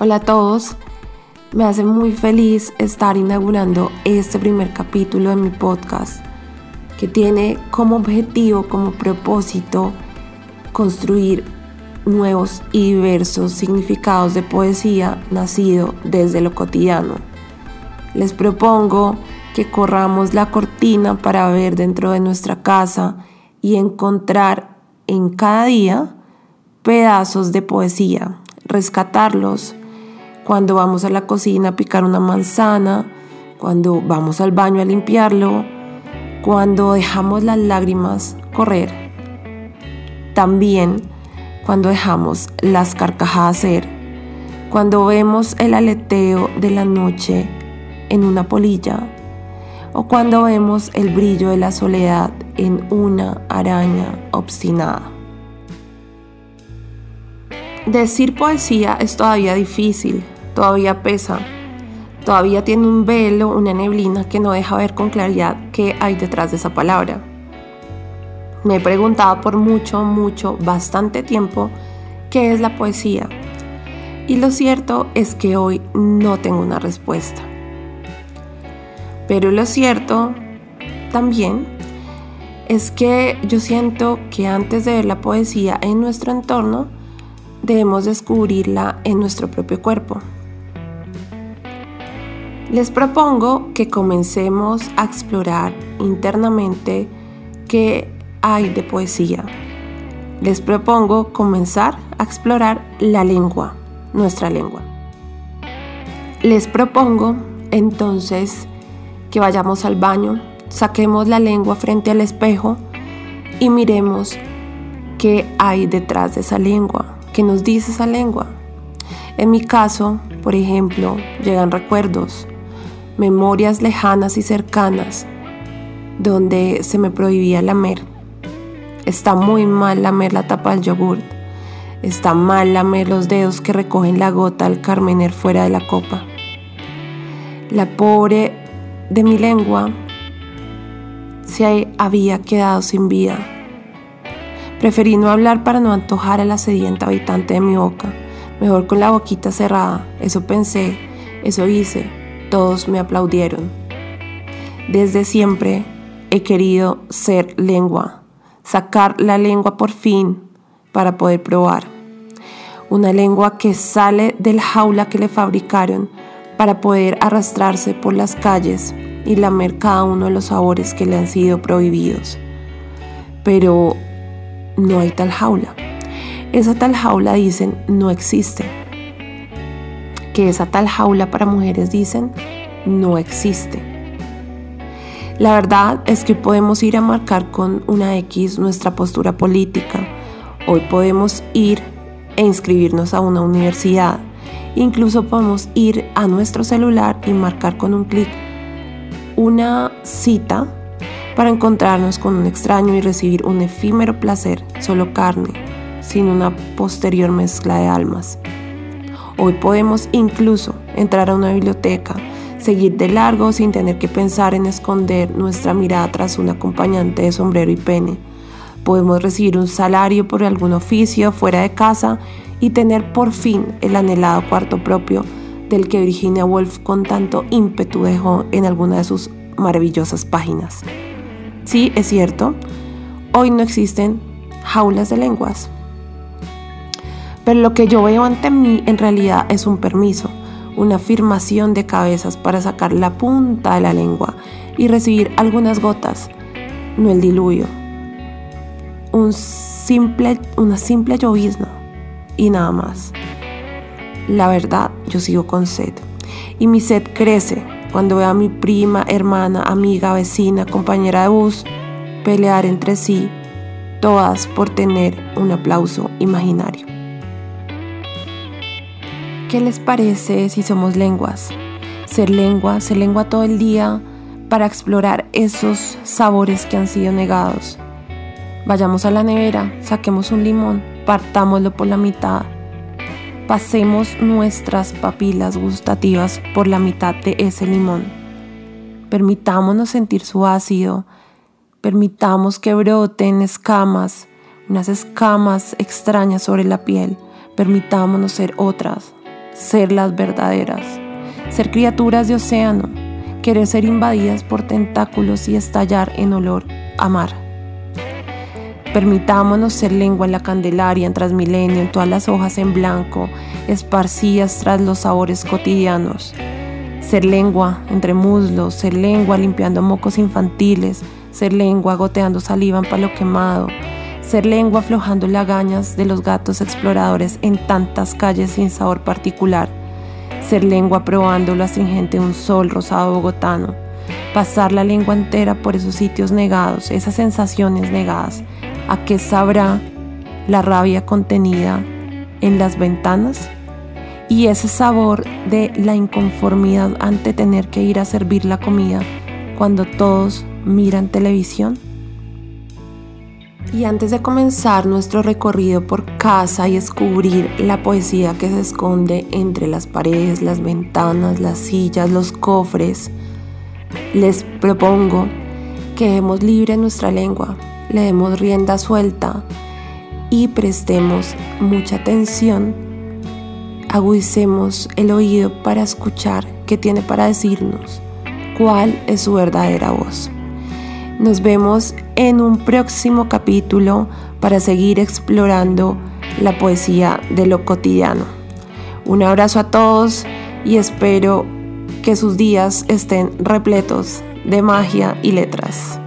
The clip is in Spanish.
Hola a todos, me hace muy feliz estar inaugurando este primer capítulo de mi podcast que tiene como objetivo, como propósito, construir nuevos y diversos significados de poesía nacido desde lo cotidiano. Les propongo que corramos la cortina para ver dentro de nuestra casa y encontrar en cada día pedazos de poesía, rescatarlos cuando vamos a la cocina a picar una manzana, cuando vamos al baño a limpiarlo, cuando dejamos las lágrimas correr. También cuando dejamos las carcajadas ser, cuando vemos el aleteo de la noche en una polilla o cuando vemos el brillo de la soledad en una araña obstinada. Decir poesía es todavía difícil, todavía pesa, todavía tiene un velo, una neblina que no deja ver con claridad qué hay detrás de esa palabra. Me he preguntado por mucho, mucho, bastante tiempo qué es la poesía. Y lo cierto es que hoy no tengo una respuesta. Pero lo cierto también es que yo siento que antes de ver la poesía en nuestro entorno, debemos descubrirla en nuestro propio cuerpo. Les propongo que comencemos a explorar internamente qué hay de poesía. Les propongo comenzar a explorar la lengua, nuestra lengua. Les propongo entonces que vayamos al baño, saquemos la lengua frente al espejo y miremos qué hay detrás de esa lengua, qué nos dice esa lengua. En mi caso, por ejemplo, llegan recuerdos, memorias lejanas y cercanas, donde se me prohibía lamer. Está muy mal lamer la tapa del yogur. Está mal lamer los dedos que recogen la gota al carmener fuera de la copa. La pobre de mi lengua se había quedado sin vida. Preferí no hablar para no antojar a la sedienta habitante de mi boca. Mejor con la boquita cerrada. Eso pensé, eso hice, todos me aplaudieron. Desde siempre he querido ser lengua, sacar la lengua por fin para poder probar. Una lengua que sale del jaula que le fabricaron para poder arrastrarse por las calles y lamer cada uno de los sabores que le han sido prohibidos. Pero no hay tal jaula. Esa tal jaula dicen no existe que esa tal jaula para mujeres dicen no existe. La verdad es que podemos ir a marcar con una X nuestra postura política. Hoy podemos ir e inscribirnos a una universidad. Incluso podemos ir a nuestro celular y marcar con un clic una cita para encontrarnos con un extraño y recibir un efímero placer, solo carne, sin una posterior mezcla de almas. Hoy podemos incluso entrar a una biblioteca, seguir de largo sin tener que pensar en esconder nuestra mirada tras un acompañante de sombrero y pene. Podemos recibir un salario por algún oficio fuera de casa y tener por fin el anhelado cuarto propio del que Virginia Woolf con tanto ímpetu dejó en alguna de sus maravillosas páginas. Sí, es cierto, hoy no existen jaulas de lenguas, pero lo que yo veo ante mí en realidad es un permiso, una afirmación de cabezas para sacar la punta de la lengua y recibir algunas gotas, no el diluvio. Un simple, una simple llovizna y nada más. La verdad, yo sigo con sed. Y mi sed crece cuando veo a mi prima, hermana, amiga, vecina, compañera de bus pelear entre sí, todas por tener un aplauso imaginario. ¿Qué les parece si somos lenguas? Ser lengua, ser lengua todo el día para explorar esos sabores que han sido negados. Vayamos a la nevera, saquemos un limón, partámoslo por la mitad. Pasemos nuestras papilas gustativas por la mitad de ese limón. Permitámonos sentir su ácido, Permitamos que broten escamas, unas escamas extrañas sobre la piel. Permitámonos ser otras, ser las verdaderas, ser criaturas de océano, querer ser invadidas por tentáculos y estallar en olor a mar. Permitámonos ser lengua en la Candelaria, en Transmilenio, en todas las hojas en blanco, esparcidas tras los sabores cotidianos. Ser lengua entre muslos, ser lengua limpiando mocos infantiles, ser lengua goteando saliva en palo quemado, ser lengua aflojando lagañas de los gatos exploradores en tantas calles sin sabor particular, ser lengua probando lo astringente de un sol rosado bogotano, pasar la lengua entera por esos sitios negados, esas sensaciones negadas, ¿a qué sabrá la rabia contenida en las ventanas? Y ese sabor de la inconformidad ante tener que ir a servir la comida cuando todos miran televisión? Y antes de comenzar nuestro recorrido por casa y descubrir la poesía que se esconde entre las paredes, las ventanas, las sillas, los cofres, les propongo que demos libre nuestra lengua, le demos rienda suelta y prestemos mucha atención, agudicemos el oído para escuchar qué tiene para decirnos, cuál es su verdadera voz. Nos vemos en un próximo capítulo para seguir explorando la poesía de lo cotidiano. Un abrazo a todos y espero que sus días estén repletos de magia y letras.